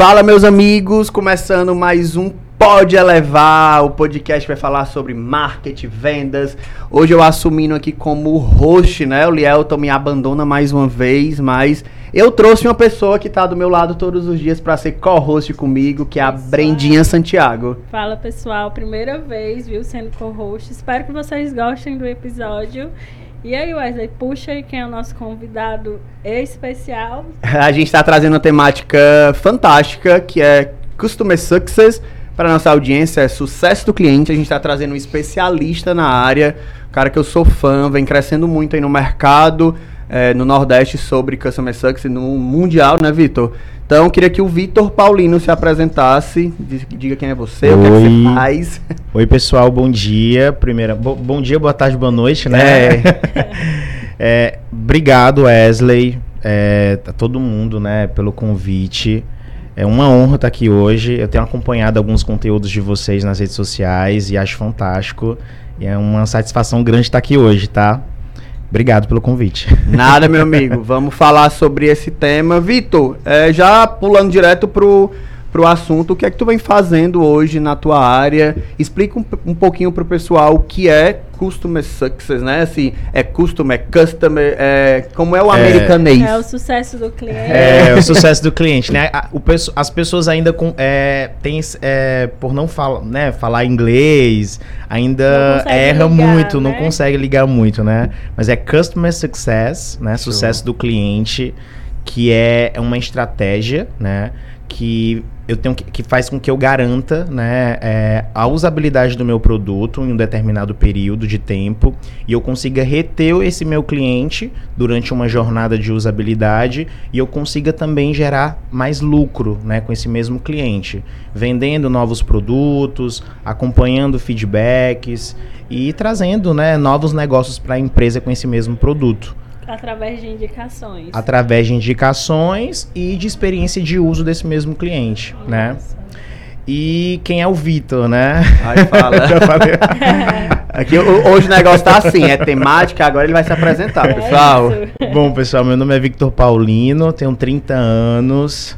Fala, meus amigos, começando mais um Pode Elevar, o podcast vai falar sobre marketing, vendas. Hoje eu assumindo aqui como host, né? O Lielton me abandona mais uma vez, mas eu trouxe uma pessoa que tá do meu lado todos os dias para ser co-host comigo, que é a pessoal. Brendinha Santiago. Fala, pessoal, primeira vez, viu, sendo co-host. Espero que vocês gostem do episódio. E aí, Wesley, puxa aí quem é o nosso convidado especial. A gente está trazendo uma temática fantástica, que é Customer Success. Para nossa audiência, é sucesso do cliente. A gente está trazendo um especialista na área, cara que eu sou fã, vem crescendo muito aí no mercado, é, no Nordeste, sobre Customer Success, no Mundial, né, Vitor? Então, eu queria que o Vitor Paulino se apresentasse, diga quem é você, Oi. o que, é que você faz. Oi, pessoal, bom dia. Primeira, bo bom dia, boa tarde, boa noite, né? É. é obrigado, Wesley, é, a todo mundo, né, pelo convite. É uma honra estar aqui hoje. Eu tenho acompanhado alguns conteúdos de vocês nas redes sociais e acho fantástico. E é uma satisfação grande estar aqui hoje, tá? Obrigado pelo convite. Nada, meu amigo. Vamos falar sobre esse tema. Vitor, é, já pulando direto pro, pro assunto, o que é que tu vem fazendo hoje na tua área? Explica um, um pouquinho pro pessoal o que é Customer Success, né? Assim, é Customer, é Customer, é, como é o é, americanês? É o sucesso do cliente. É, o sucesso do cliente, né? O, as pessoas ainda com, é, tem, é, por não falar, né, falar inglês, ainda erra ligar, muito, né? não consegue ligar muito, né? Mas é Customer Success, né? Sucesso do cliente, que é uma estratégia, né? Que eu tenho que, que, faz com que eu garanta né, é, a usabilidade do meu produto em um determinado período de tempo e eu consiga reter esse meu cliente durante uma jornada de usabilidade e eu consiga também gerar mais lucro né, com esse mesmo cliente, vendendo novos produtos, acompanhando feedbacks e trazendo né, novos negócios para a empresa com esse mesmo produto. Através de indicações. Através de indicações e de experiência de uso desse mesmo cliente, né? Nossa. né? E quem é o Vitor, né? Aí fala. Aqui, hoje o negócio tá assim, é temática, agora ele vai se apresentar, é pessoal. Bom, pessoal, meu nome é Victor Paulino, tenho 30 anos,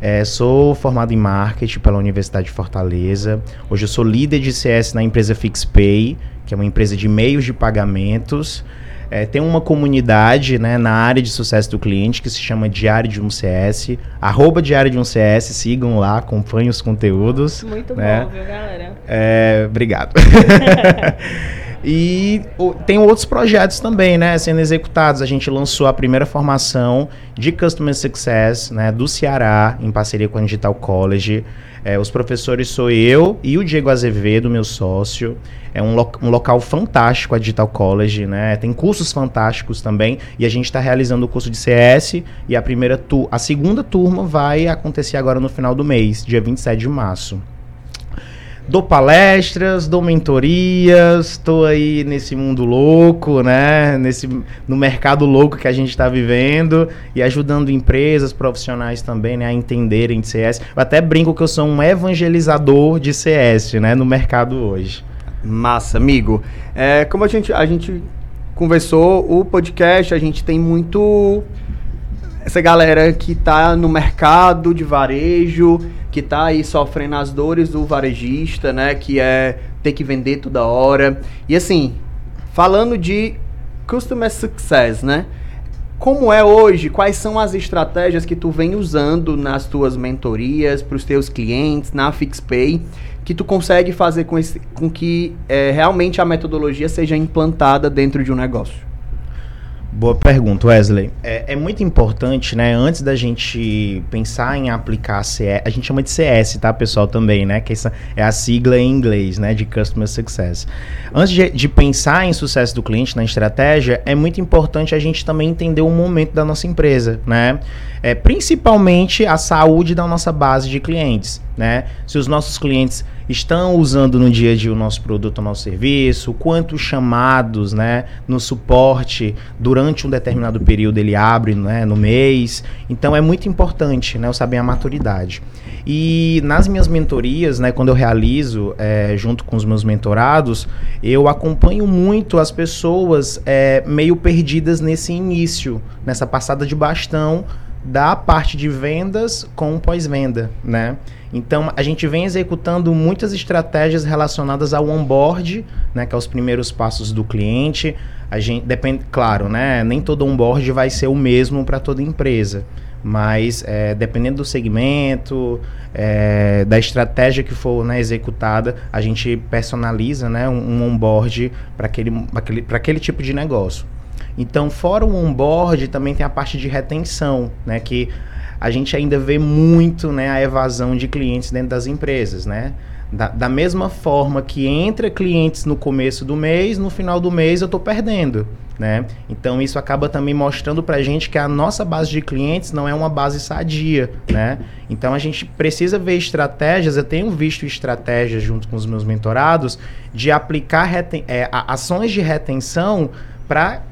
é, sou formado em marketing pela Universidade de Fortaleza. Hoje eu sou líder de CS na empresa FixPay, que é uma empresa de meios de pagamentos. É, tem uma comunidade né, na área de sucesso do cliente que se chama Diário de um CS. Arroba Diário de um CS, sigam lá, acompanhem os conteúdos. Muito né? bom, viu, galera? É, obrigado. E o, tem outros projetos também, né, sendo executados. A gente lançou a primeira formação de Customer Success, né, do Ceará, em parceria com a Digital College. É, os professores sou eu e o Diego Azevedo, meu sócio. É um, lo um local fantástico a Digital College, né? Tem cursos fantásticos também. E a gente está realizando o curso de CS e a primeira tu a segunda turma vai acontecer agora no final do mês, dia 27 de março. Dou palestras, dou mentorias, estou aí nesse mundo louco, né? Nesse, no mercado louco que a gente está vivendo e ajudando empresas, profissionais também, né, a entenderem de CS. Eu até brinco que eu sou um evangelizador de CS, né, no mercado hoje. Massa, amigo. É, como a gente, a gente conversou, o podcast, a gente tem muito essa galera que está no mercado de varejo, que está aí sofrendo as dores do varejista, né? Que é ter que vender toda hora. E assim, falando de customer success, né? Como é hoje? Quais são as estratégias que tu vem usando nas tuas mentorias, para os teus clientes, na FixPay, que tu consegue fazer com, esse, com que é, realmente a metodologia seja implantada dentro de um negócio? Boa pergunta, Wesley. É, é, muito importante, né? Antes da gente pensar em aplicar CS, a gente chama de CS, tá, pessoal, também, né? Que essa é a sigla em inglês, né? De Customer Success. Antes de, de pensar em sucesso do cliente na estratégia, é muito importante a gente também entender o momento da nossa empresa, né? É, principalmente a saúde da nossa base de clientes, né? Se os nossos clientes estão usando no dia a dia o nosso produto, o nosso serviço, quantos chamados, né, no suporte durante um determinado período ele abre, né, no mês. Então é muito importante, né, eu saber a maturidade. E nas minhas mentorias, né, quando eu realizo é, junto com os meus mentorados, eu acompanho muito as pessoas é, meio perdidas nesse início, nessa passada de bastão da parte de vendas com pós-venda, né? Então, a gente vem executando muitas estratégias relacionadas ao onboard, né, que é os primeiros passos do cliente. A gente depende, claro, né, nem todo onboard vai ser o mesmo para toda empresa, mas é, dependendo do segmento, é, da estratégia que for né, executada, a gente personaliza, né, um, um onboard para aquele, aquele, aquele tipo de negócio. Então, fora o onboard, também tem a parte de retenção, né, que a gente ainda vê muito né, a evasão de clientes dentro das empresas, né? Da, da, mesma forma que entra clientes no começo do mês, no final do mês eu estou perdendo, né? Então isso acaba também mostrando para a gente que a nossa base de clientes não é uma base sadia, né? Então a gente precisa ver estratégias, eu tenho visto estratégias junto com os meus mentorados de aplicar é, ações de retenção para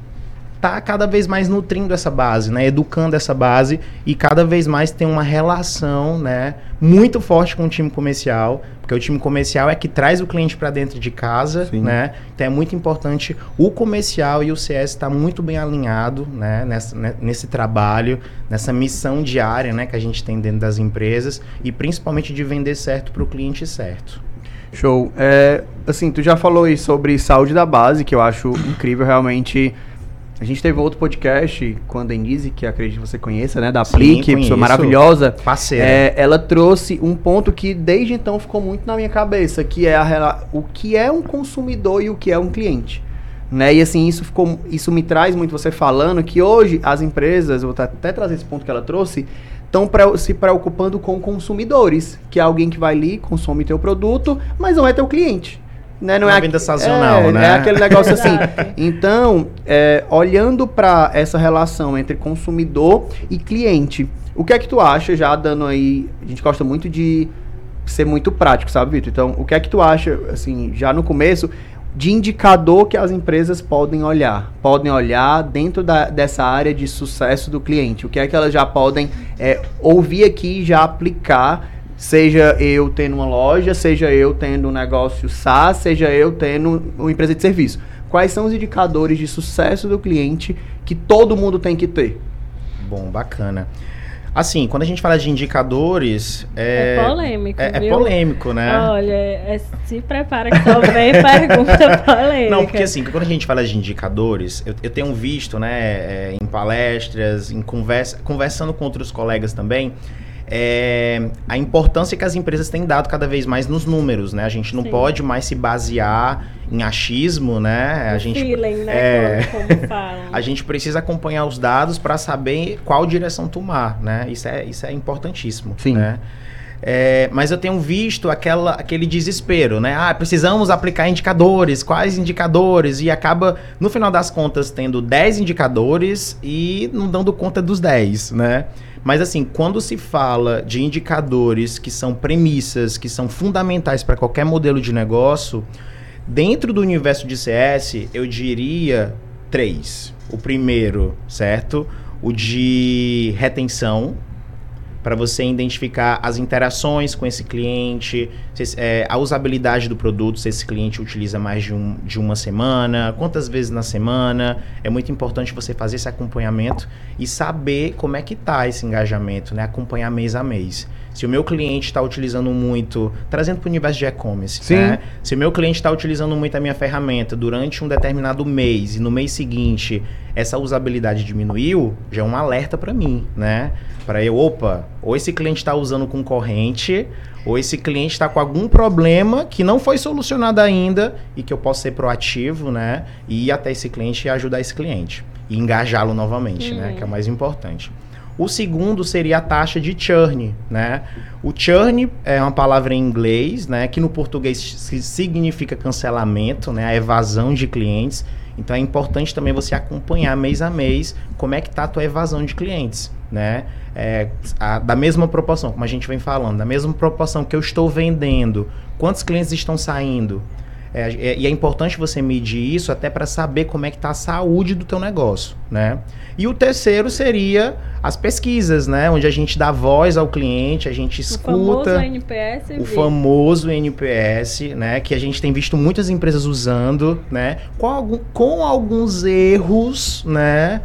tá cada vez mais nutrindo essa base, né? Educando essa base e cada vez mais tem uma relação, né? Muito forte com o time comercial, porque o time comercial é que traz o cliente para dentro de casa, Sim. né? Então é muito importante o comercial e o CS estar tá muito bem alinhado, né? Nessa, né? nesse trabalho, nessa missão diária, né? Que a gente tem dentro das empresas e principalmente de vender certo para o cliente certo. Show. É, assim, tu já falou aí sobre saúde da base, que eu acho incrível realmente a gente teve outro podcast com a Denise, que acredito que você conheça, né? Da Aplique, pessoa maravilhosa. Parceira. É, ela trouxe um ponto que desde então ficou muito na minha cabeça, que é a, o que é um consumidor e o que é um cliente. Né? E assim, isso ficou. Isso me traz muito você falando que hoje as empresas, vou até trazer esse ponto que ela trouxe, estão se preocupando com consumidores, que é alguém que vai ali, consome teu produto, mas não é teu cliente. Né? Não Uma é venda sazonal, é, né? É aquele negócio assim. então, é, olhando para essa relação entre consumidor e cliente, o que é que tu acha, já dando aí. A gente gosta muito de ser muito prático, sabe, Vitor? Então, o que é que tu acha, assim, já no começo, de indicador que as empresas podem olhar? Podem olhar dentro da, dessa área de sucesso do cliente. O que é que elas já podem é, ouvir aqui e já aplicar Seja eu tendo uma loja, seja eu tendo um negócio SaaS, seja eu tendo uma empresa de serviço. Quais são os indicadores de sucesso do cliente que todo mundo tem que ter? Bom, bacana. Assim, quando a gente fala de indicadores. É, é polêmico. É, é, polêmico, né? Olha, é, se prepara que vem pergunta polêmica. Não, porque assim, quando a gente fala de indicadores, eu, eu tenho visto, né, é, em palestras, em conversa, conversando com outros colegas também, é, a importância que as empresas têm dado cada vez mais nos números, né? A gente não Sim. pode mais se basear em achismo, né? A gente, feeling, né? É, como, como a gente precisa acompanhar os dados para saber qual direção tomar, né? Isso é, isso é importantíssimo, Sim. né? É, mas eu tenho visto aquela, aquele desespero, né? Ah, precisamos aplicar indicadores, quais indicadores? E acaba, no final das contas, tendo 10 indicadores e não dando conta dos 10, né? Mas assim, quando se fala de indicadores que são premissas, que são fundamentais para qualquer modelo de negócio, dentro do universo de CS, eu diria três. O primeiro, certo? O de retenção, para você identificar as interações com esse cliente, se, é, a usabilidade do produto, se esse cliente utiliza mais de, um, de uma semana, quantas vezes na semana. É muito importante você fazer esse acompanhamento e saber como é que está esse engajamento, né? acompanhar mês a mês. Se o meu cliente está utilizando muito, trazendo para o universo de e-commerce, né? se o meu cliente está utilizando muito a minha ferramenta durante um determinado mês e no mês seguinte essa usabilidade diminuiu, já é um alerta para mim, né? Para eu, opa, ou esse cliente está usando concorrente, ou esse cliente está com algum problema que não foi solucionado ainda e que eu posso ser proativo, né? E ir até esse cliente e ajudar esse cliente. E engajá-lo novamente, né? Que é o mais importante. O segundo seria a taxa de churn, né? O churn é uma palavra em inglês, né? Que no português significa cancelamento, né? A evasão de clientes. Então é importante também você acompanhar mês a mês como é que está a tua evasão de clientes, né? É, a, da mesma proporção, como a gente vem falando, da mesma proporção que eu estou vendendo, quantos clientes estão saindo, é, é, e é importante você medir isso até para saber como é que está a saúde do teu negócio, né? E o terceiro seria as pesquisas, né? Onde a gente dá voz ao cliente, a gente escuta... O famoso NPS. O famoso NPS, né? Que a gente tem visto muitas empresas usando, né? Com, algum, com alguns erros, né?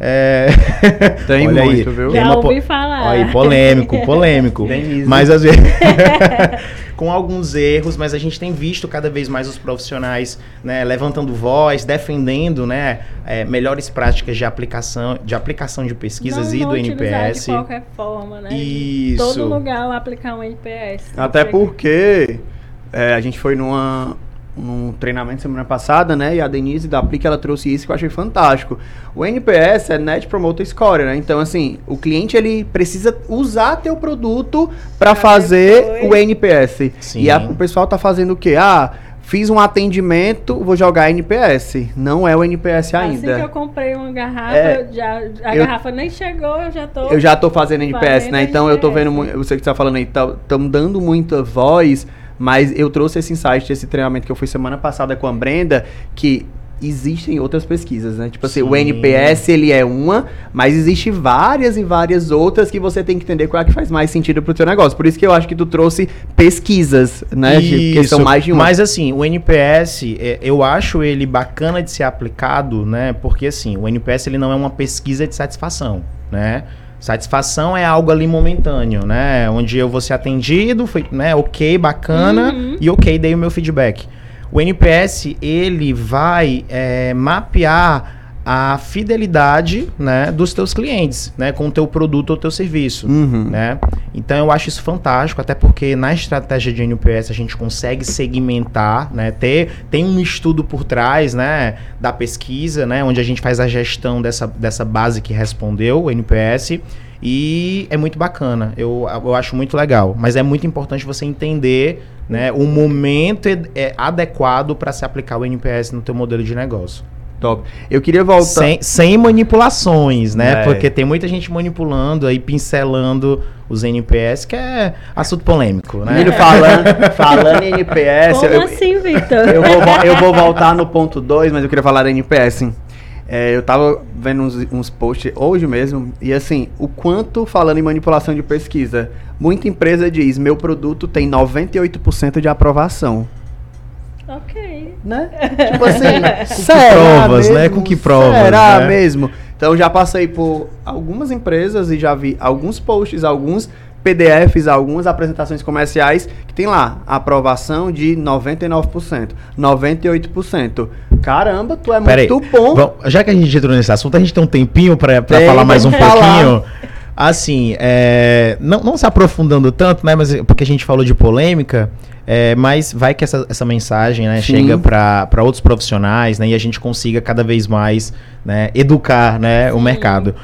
É... Tem Olha aí, muito, viu? tem Já uma po- ouvi falar. Aí, polêmico, polêmico. Denise. mas às vezes. com alguns erros, mas a gente tem visto cada vez mais os profissionais né, levantando voz, defendendo né, é, melhores práticas de aplicação, de aplicação de pesquisas não, e não do NPS. de qualquer forma, né? Isso. Todo lugar aplicar um NPS. Até Tem que- porque é, a gente foi numa, num treinamento semana passada, né? E a Denise da Aplique, ela trouxe isso que eu achei fantástico. O NPS é Net Promoter Score, né? Então, assim, o cliente, ele precisa usar teu produto para Pra fazer o NPS. Sim. E a- o pessoal tá fazendo o quê? Ah, fiz um atendimento, vou jogar NPS. Não é o NPS Assim que eu ainda. comprei uma garrafa, É, já, a eu- garrafa nem chegou, eu já tô. Eu já tô fazendo NPS, Fazendo né? Então eu tô NPS. vendo, sei que você tá falando aí, estão dando muita voz, mas eu trouxe esse insight desse treinamento que eu fui semana passada com a Brenda, que existem outras pesquisas, né? Tipo assim, o Sim. NPS ele é uma, mas existe várias e várias outras que você tem que entender qual é que faz mais sentido pro teu negócio. Por isso que eu acho que tu trouxe pesquisas, né? de- Porque são Isso. mais de uma. Mas assim, o NPS, é, eu acho ele bacana de ser aplicado, né? Porque assim, o NPS ele não é uma pesquisa de satisfação, né? Satisfação é algo ali momentâneo, né? Onde eu vou ser atendido, foi, né? Ok, bacana, Uhum. e ok, dei o meu feedback. O NPS, ele vai é, mapear a fidelidade, né, dos teus clientes, né, com o teu produto ou teu serviço Uhum. né? Então eu acho isso fantástico, até porque na estratégia de NPS a gente consegue segmentar, né? Ter, tem um estudo por trás, né, da pesquisa, né, onde a gente faz a gestão dessa, dessa base que respondeu o NPS e é muito bacana. Eu, eu acho muito legal, mas é muito importante você entender, né, o momento é, adequado para se aplicar o NPS no teu modelo de negócio. Top. Eu queria voltar. Sem, sem manipulações, né? É. Porque tem muita gente manipulando aí, pincelando os NPS, que é assunto polêmico, né? Menino falando, falando em NPS. Como eu- assim, Vitor? Eu vou, vo- eu vou voltar no ponto 2, mas eu queria falar da NPS. É, eu tava vendo uns, uns posts hoje mesmo, e assim, o quanto, falando em manipulação de pesquisa, muita empresa diz, meu produto tem 98% de aprovação. Ok. Né? Tipo assim, que será provas, mesmo? né? Com que provas, Será né? mesmo? Então já passei por algumas empresas e já vi alguns posts, alguns PDFs, algumas apresentações comerciais que tem lá aprovação de 99%, 98%. Caramba, tu é Pera aí, muito bom. Bom, já que a gente entrou nesse assunto, a gente tem um tempinho Tem, falar mais um pouquinho. Assim, é, não, não se aprofundando tanto, né? Mas porque a gente falou de polêmica, é, mas vai que essa, essa mensagem né, chega para outros profissionais, né? E a gente consiga cada vez mais né, educar né, o mercado.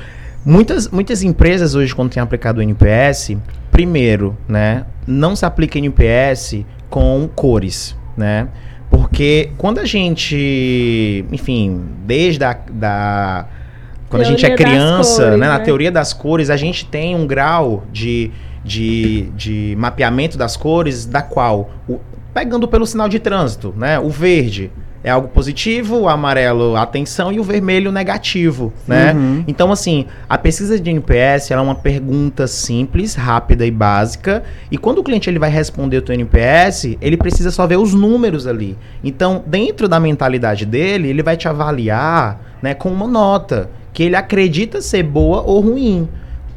Muitas, muitas empresas hoje, quando têm aplicado o NPS, primeiro, né, não se aplica NPS com cores, né? Porque quando a gente, enfim, desde a da quando a gente é criança, cores, né, na né? teoria das cores, a gente tem um grau de, de, de mapeamento das cores, da qual, o- pegando pelo sinal de trânsito, né, o verde é algo positivo, o amarelo atenção e o vermelho negativo, né? Uhum. Então, assim, a pesquisa de NPS é uma pergunta simples, rápida e básica. E quando o cliente ele vai responder o teu NPS, ele precisa só ver os números ali. Então, dentro da mentalidade dele, ele vai te avaliar né, com uma nota que ele acredita ser boa ou ruim.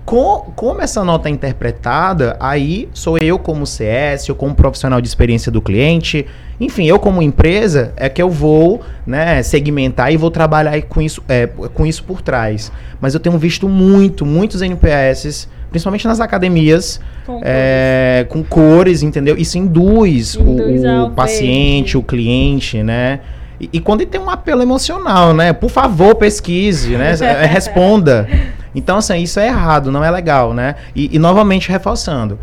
Co- como essa nota é interpretada, aí sou eu como CS, eu como profissional de experiência do cliente, enfim, eu como empresa é que eu vou né, segmentar e vou trabalhar com isso, é, com isso por trás. Mas eu tenho visto muito, muitos NPS, principalmente nas academias, Com é, com cores, entendeu? Isso induz, o- Induz o, ao paciente, o cliente, né? E, e quando ele tem um apelo emocional, né? Por favor, pesquise, né? É, Responda. Então, assim, isso é errado, não é legal, né? E, e, novamente reforçando,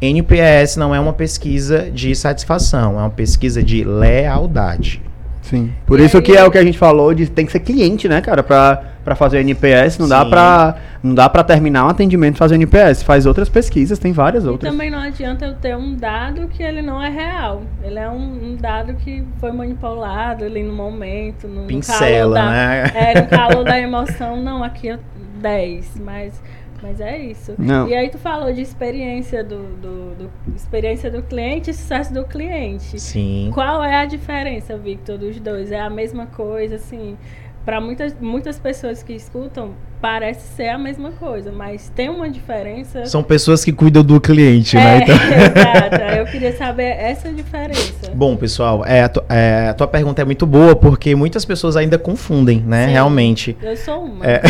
NPS não é uma pesquisa de satisfação, é uma pesquisa de lealdade. Sim. Por E isso aí- que é o que a gente falou de tem que ser cliente, né, cara, pra, pra fazer NPS, não dá pra não dá para terminar um atendimento e fazer NPS, faz outras pesquisas, tem várias E outras. também não adianta eu ter um dado que ele não é real. Ele é um, um dado que foi manipulado ali no momento, no, no Pincela, calor da, né? É, no calor da emoção. Não, aqui é 10, mas, mas é isso. Não. E aí tu falou de experiência do, do, do- experiência do cliente e sucesso do cliente. Sim. Qual é a diferença, Victor, dos dois? É a mesma coisa, assim? Para muitas, muitas pessoas que escutam, parece ser a mesma coisa, mas tem uma diferença. São pessoas que cuidam do cliente, é, né? Então... Exato. Eu queria saber essa diferença. Bom, pessoal, é, a, tu, é, a, tua pergunta é muito boa porque muitas pessoas ainda confundem, né? Sim, Realmente. Eu sou uma. É.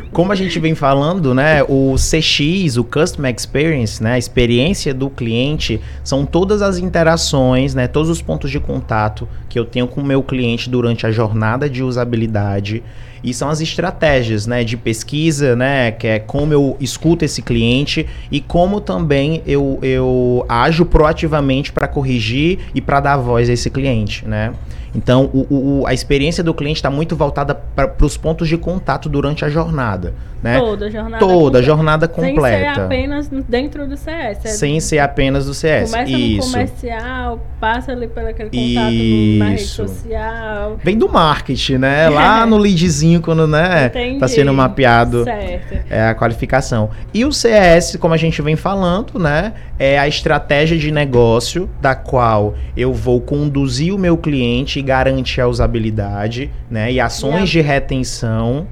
Como a gente vem falando, né, o CX, o Customer Experience, né, a experiência do cliente, são todas as interações, né, todos os pontos de contato que eu tenho com o meu cliente durante a jornada de usabilidade e são as estratégias, né, de pesquisa, né, que é como eu escuto esse cliente e como também eu, eu ajo proativamente para corrigir e para dar voz a esse cliente, né. Então, o, o, a experiência do cliente está muito voltada para os pontos de contato durante a jornada. Né? Toda a jornada Toda completa. a jornada completa. Sem ser apenas dentro do CS. É Sem ser apenas do CS. Começa Isso. no comercial, passa ali pelo aquele contato Isso. na rede social. Vem do marketing, né? Lá no leadzinho, quando né, tá sendo mapeado certo. é a qualificação. E o CS, como a gente vem falando, né? É a estratégia de negócio da qual eu vou conduzir o meu cliente e garantir a usabilidade, né? E ações de retenção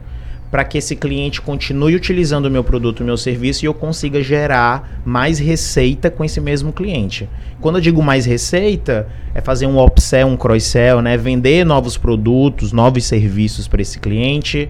para que esse cliente continue utilizando o meu produto, o meu serviço e eu consiga gerar mais receita com esse mesmo cliente. Quando eu digo mais receita, é fazer um upsell, um cross-sell, né? Vender novos produtos, novos serviços para esse cliente,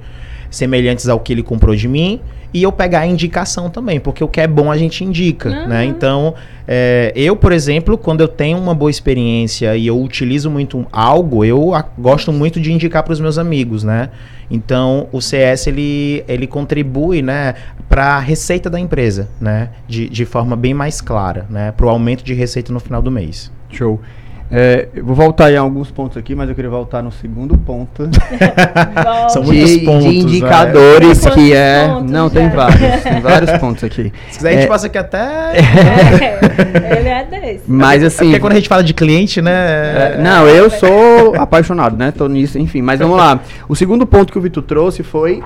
semelhantes ao que ele comprou de mim e eu pegar a indicação também, porque o que é bom a gente indica, uhum. né? Então, é, eu, por exemplo, quando eu tenho uma boa experiência e eu utilizo muito algo, eu a, gosto muito de indicar para os meus amigos, né? Então, o CS ele, ele contribui, né, para a receita da empresa, né, de, de forma bem mais clara, né, para o aumento de receita no final do mês. Show. É, eu vou voltar em alguns pontos aqui, mas eu queria voltar no segundo ponto. São muitos de, pontos. De indicadores né? que é. Pontos, não, já. tem vários. Tem vários pontos aqui. Se quiser, a gente é, passa aqui até. É, ele é desse. Mas assim. Porque quando a gente fala de cliente, né? É, não, eu sou apaixonado, né? Tô nisso, enfim. Mas vamos lá. O segundo ponto que o Vitor trouxe foi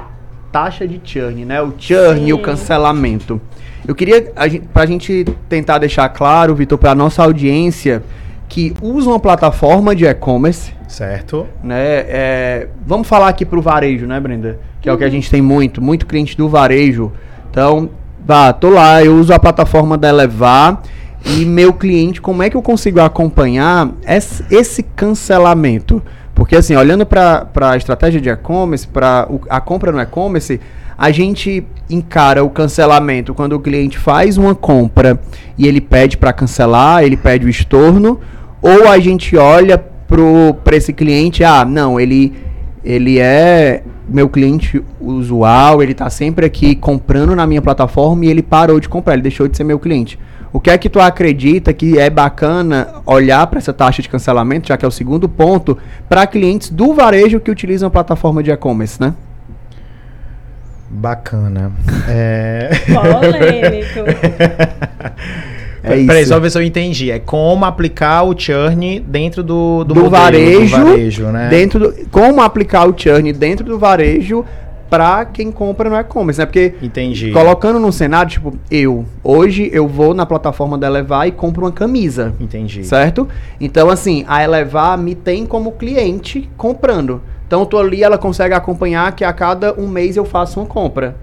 taxa de churn, né? O churn Sim. e o cancelamento. Eu queria, a gente, pra gente tentar deixar claro, Vitor, pra nossa audiência que usam a plataforma de e-commerce. Certo. Né? É, vamos falar aqui para o varejo, né, Brenda? Que uhum. é o que a uhum. gente tem muito, muito cliente do varejo. Então, vá, tô lá, eu uso a plataforma da Elevar e meu cliente, como é que eu consigo acompanhar esse, esse cancelamento? Porque assim, olhando para a estratégia de e-commerce, para a compra no e-commerce, a gente encara o cancelamento quando o cliente faz uma compra e ele pede para cancelar, ele pede o estorno, ou a gente olha para esse cliente, ah, não, ele, ele é meu cliente usual, ele está sempre aqui comprando na minha plataforma e ele parou de comprar, ele deixou de ser meu cliente. O que é que tu acredita que é bacana olhar para essa taxa de cancelamento, já que é o segundo ponto, para clientes do varejo que utilizam a plataforma de e-commerce, né? Bacana. É... Polêmico. É isso. Peraí, só ver se eu entendi. É como aplicar o churn dentro do, do, do, modelo, varejo, do varejo, né? Dentro do, como aplicar o churn dentro do varejo para quem compra no e-commerce, né? Porque Entendi. colocando no cenário, tipo, eu, hoje eu vou na plataforma da Elevar e compro uma camisa. Entendi. Certo? Então, assim, a Elevar me tem como cliente comprando. Então, eu tô ali, ela consegue acompanhar que a cada um mês eu faço uma compra.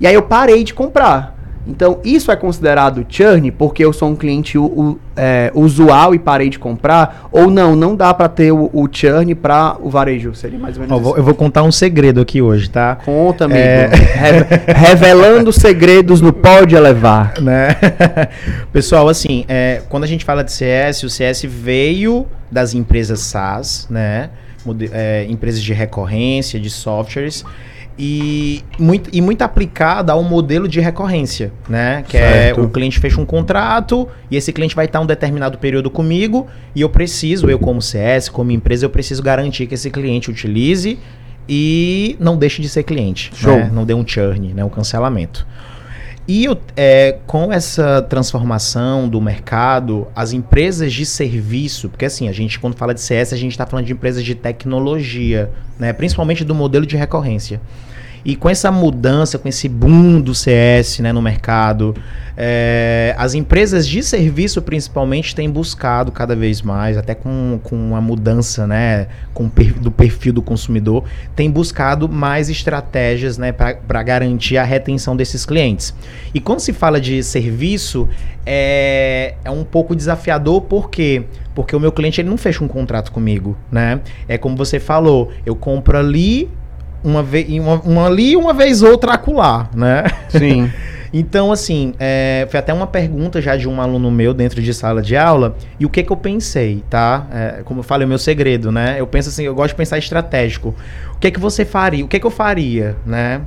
E aí eu parei de comprar. Então, isso é considerado churn porque eu sou um cliente u, é, usual e parei de comprar? Ou não, não dá para ter o, o churn para o varejo? Seria mais ou menos oh, vou, Eu vou contar um segredo aqui hoje, tá? Conta, amigo. É... revelando segredos no Pode Elevar. Né? Pessoal, assim, é, quando a gente fala de CS, o CS veio das empresas SaaS, né? É, empresas de recorrência, de softwares e muito, e muito aplicada ao modelo de recorrência, né? Que é certo. é o cliente fecha um contrato e esse cliente vai estar um determinado período comigo e eu preciso, eu como CS, como empresa, eu preciso garantir que esse cliente utilize e não deixe de ser cliente. Né? não dê um churn, né? um cancelamento. E eu, é, com essa transformação do mercado, as empresas de serviço, porque assim, a gente quando fala de CS, a gente está falando de empresas de tecnologia, né? principalmente do modelo de recorrência. E com essa mudança, com esse boom do CS né, no mercado, é, as empresas de serviço principalmente têm buscado cada vez mais, até com, com a mudança né, com, do perfil do consumidor, têm buscado mais estratégias né, para garantir a retenção desses clientes. E quando se fala de serviço, é, é um pouco desafiador, por quê? Porque o meu cliente ele não fecha um contrato comigo, né? É como você falou, eu compro ali uma vez uma, uma ali uma vez outra acular, né? Sim. então, assim, é, foi até uma pergunta já de um aluno meu dentro de sala de aula. E o que que eu pensei, tá? É, como eu falei, o meu segredo, né? Eu penso assim, eu gosto de pensar estratégico. O que que você faria? O que que eu faria, né?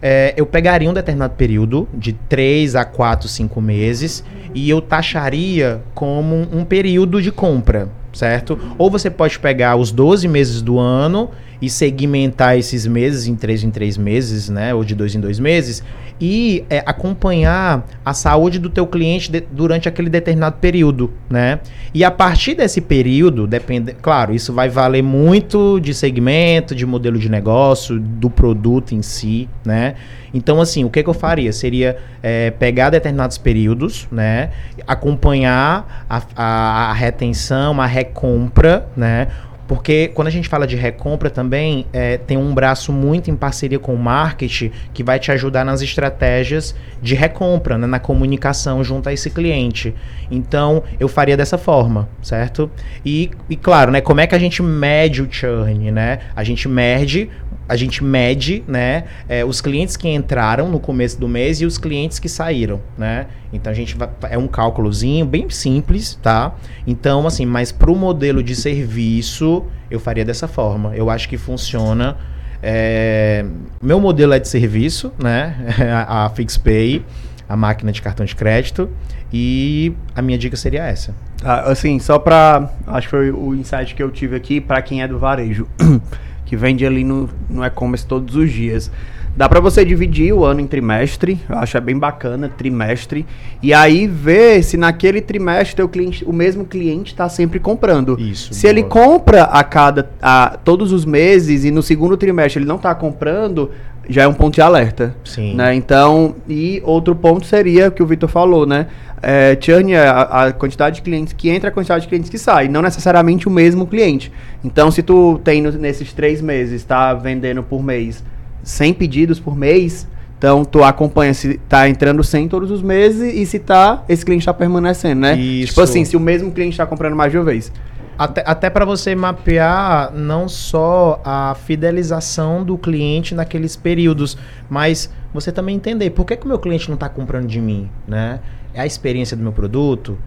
É, eu pegaria um determinado período, de 3 a 4, 5 meses, e eu taxaria como um período de compra, certo? Ou você pode pegar os 12 meses do ano e segmentar esses meses em três em três meses, né? Ou de dois em dois meses, e é, acompanhar a saúde do teu cliente de, durante aquele determinado período, né? E a partir desse período, depende, claro, isso vai valer muito de segmento, de modelo de negócio, do produto em si, né? Então, assim, o que, que eu faria? Seria é, pegar determinados períodos, né? Acompanhar a, a, a retenção, a recompra, né? Porque quando a gente fala de recompra também, é, tem um braço muito em parceria com o marketing que vai te ajudar nas estratégias de recompra, né, na comunicação junto a esse cliente. Então, eu faria dessa forma, certo? E, e claro, né, como é que a gente mede o churn, né? A gente mede a gente mede, né, é, os clientes que entraram no começo do mês e os clientes que saíram, né? Então a gente vai, é um cálculozinho bem simples, tá? Então assim, mas para o modelo de serviço eu faria dessa forma. Eu acho que funciona. É, meu modelo é de serviço, né? a, a FixPay, a máquina de cartão de crédito e a minha dica seria essa. Ah, assim, só para acho que foi o insight que eu tive aqui para quem é do varejo. que vende ali no, no e-commerce todos os dias. Dá para você dividir o ano em trimestre, eu acho é bem bacana, trimestre, e aí ver se naquele trimestre o, cliente, o mesmo cliente está sempre comprando. Isso. Se boa. ele compra a cada a, todos os meses e no segundo trimestre ele não está comprando, já é um ponto de alerta. Sim. Né? Então, e outro ponto seria o que o Vitor falou, né? É, churn é a, a, quantidade de clientes que entra, a quantidade de clientes que sai, não necessariamente o mesmo cliente. Então, se tu tem no, nesses três meses, está vendendo por mês 100 pedidos por mês, então tu acompanha se tá entrando 100 todos os meses e se tá, esse cliente está permanecendo, né? Isso. Tipo assim, se o mesmo cliente está comprando mais de uma vez. Até, até para você mapear não só a fidelização do cliente naqueles períodos, mas você também entender por que, que o meu cliente não está comprando de mim, né? É a experiência do meu produto?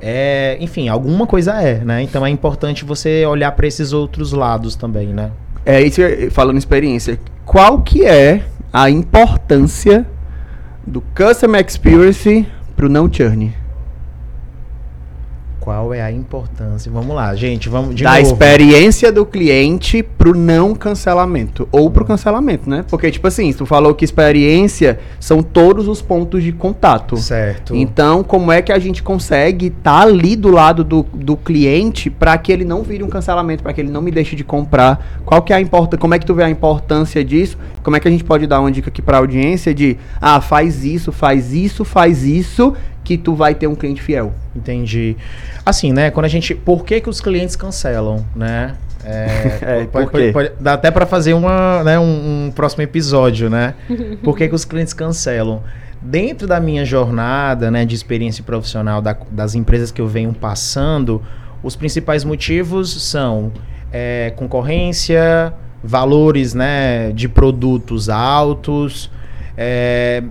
É, enfim, alguma coisa é, né? Então é importante você olhar para esses outros lados também, né? É isso, falando experiência. Qual que é a importância do Customer Experience para o não churn? Qual é a importância. Vamos lá, gente, vamos de da novo. experiência do cliente pro não cancelamento ou pro cancelamento, né? Porque tipo assim, tu falou que experiência são todos os pontos de contato. Certo. Então, como é que a gente consegue estar tá ali do lado do, do cliente para que ele não vire um cancelamento, para que ele não me deixe de comprar? Qual que é a importância? Como é que tu vê a importância disso? Como é que a gente pode dar uma dica aqui para a audiência de, ah, faz isso, faz isso, faz isso que tu vai ter um cliente fiel. Entendi. Assim, né? Quando a gente. Por que, que os clientes cancelam, né? É, é, pode, pode, pode, dá até para fazer uma, né, um, um, próximo episódio, né? Por que, que os clientes cancelam? Dentro da minha jornada né, de experiência profissional da, das empresas que eu venho passando, os principais motivos são é, concorrência, valores né, de produtos altos, é,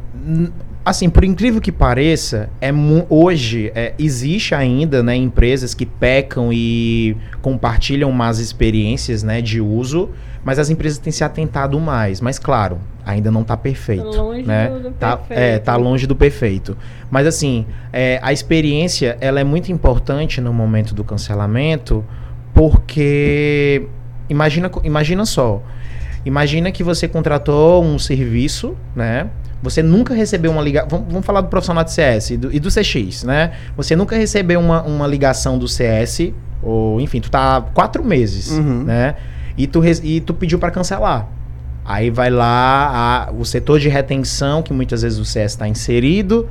Assim, por incrível que pareça, é hoje é, existe ainda né, empresas que pecam e compartilham más experiências né, de uso, mas as empresas têm se atentado mais. Mas claro, ainda não está perfeito. Longe né? do, do tá, perfeito. É, tá longe do perfeito. Mas assim, é, a experiência ela é muito importante no momento do cancelamento, porque imagina, imagina só. Imagina que você contratou um serviço, né? Você nunca recebeu uma ligação. Vamos, vamos, falar do profissional de CS e do, e do, CX, né? Você nunca recebeu uma, uma ligação do CS, ou enfim, tu tá há quatro meses, uhum. né? E tu, e tu pediu para cancelar. Aí vai lá a, o setor de retenção, que muitas vezes o CS está inserido,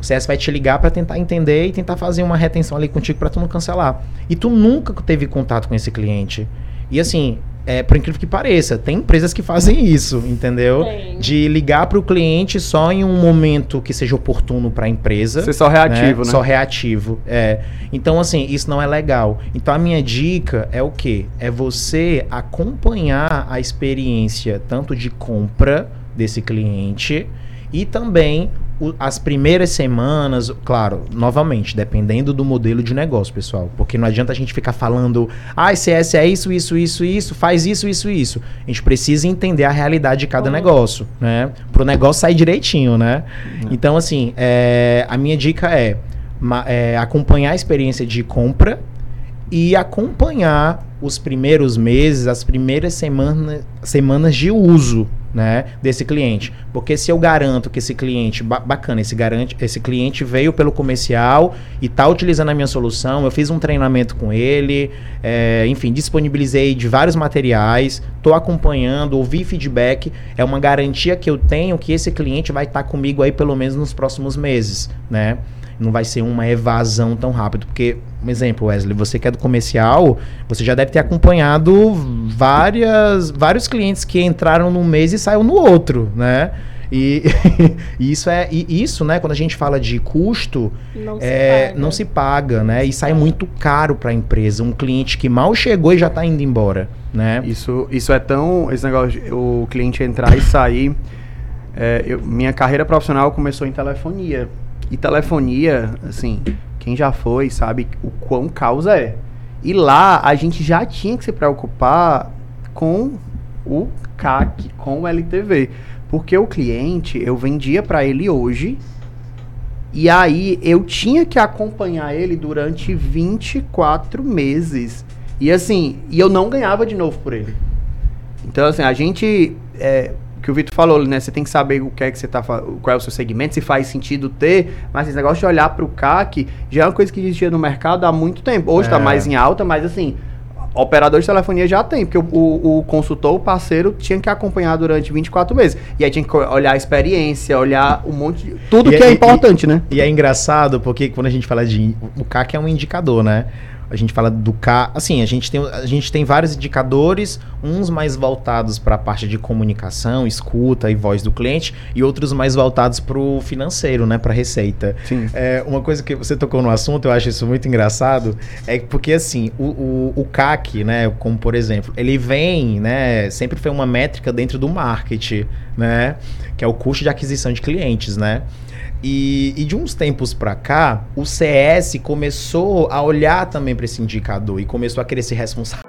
o CS vai te ligar para tentar entender e tentar fazer uma retenção ali contigo para tu não cancelar. E tu nunca teve contato com esse cliente. E assim, é, por incrível que pareça, tem empresas que fazem isso, entendeu? Tem. De ligar para o cliente só em um momento que seja oportuno para a empresa. Ser só reativo, né? Só reativo, é. Então, assim, isso não é legal. Então, a minha dica é o quê? É você acompanhar a experiência tanto de compra desse cliente e também o- as primeiras semanas, claro, novamente, dependendo do modelo de negócio, pessoal. Porque não adianta a gente ficar falando, ah, CS é isso, isso, isso, isso, faz isso, isso, isso. A gente precisa entender a realidade de cada Uhum. negócio, né? Pro negócio sair direitinho, né? Então, assim, é, a minha dica é, é acompanhar a experiência de compra e acompanhar os primeiros meses, as primeiras semana, semanas de uso, né, desse cliente. Porque se eu garanto que esse cliente, ba- bacana, esse, garante, esse cliente veio pelo comercial e está utilizando a minha solução, eu fiz um treinamento com ele, é, enfim, disponibilizei de vários materiais, estou acompanhando, ouvi feedback, é uma garantia que eu tenho que esse cliente vai estar comigo aí pelo menos nos próximos meses, né? Não vai ser uma evasão tão rápido, porque, um exemplo, Wesley, você que é do comercial, você já deve ter acompanhado várias, vários clientes que entraram num mês e saiu no outro, né? E, e isso é e isso, né? Quando a gente fala de custo, Não se é, paga. não se paga, né? E sai muito caro para a empresa. Um cliente que mal chegou e já está indo embora, né? Isso, isso é tão. Esse negócio de o cliente entrar e sair. é, eu- minha carreira profissional começou em telefonia. E telefonia, assim, quem já foi sabe o quão causa é. E lá a gente já tinha que se preocupar com o CAC, com o LTV. Porque o cliente, eu vendia para ele hoje. E aí eu tinha que acompanhar ele durante 24 meses. E assim, e eu não ganhava de novo por ele. Então, assim, a gente. É, que o Vitor falou, né? Você tem que saber o que é que você tá qual é o seu segmento, se faz sentido ter, mas esse negócio de olhar para o CAC já é uma coisa que existia no mercado há muito tempo. Hoje está É. mais em alta, mas assim, operador de telefonia já tem, porque o, o- o consultor, o parceiro, tinha que acompanhar durante 24 meses. E aí tinha que olhar a experiência, olhar um monte de. Tudo E que é aí- importante, né? E é engraçado porque quando a gente fala de. O CAC é um indicador, né? A gente fala do CAC. Assim, a gente tem, a gente tem vários indicadores, uns mais voltados para a parte de comunicação, escuta e voz do cliente, e outros mais voltados para o financeiro, né? Para receita. Sim. É, uma coisa que você tocou no assunto, eu acho isso muito engraçado, é porque assim, o, o, o CAC, né, como por exemplo, ele vem, né, sempre foi uma métrica dentro do marketing, né, que é o custo de aquisição de clientes, né. E, e de uns tempos pra cá, o CS começou a olhar também para esse indicador e começou a querer se responsabilizar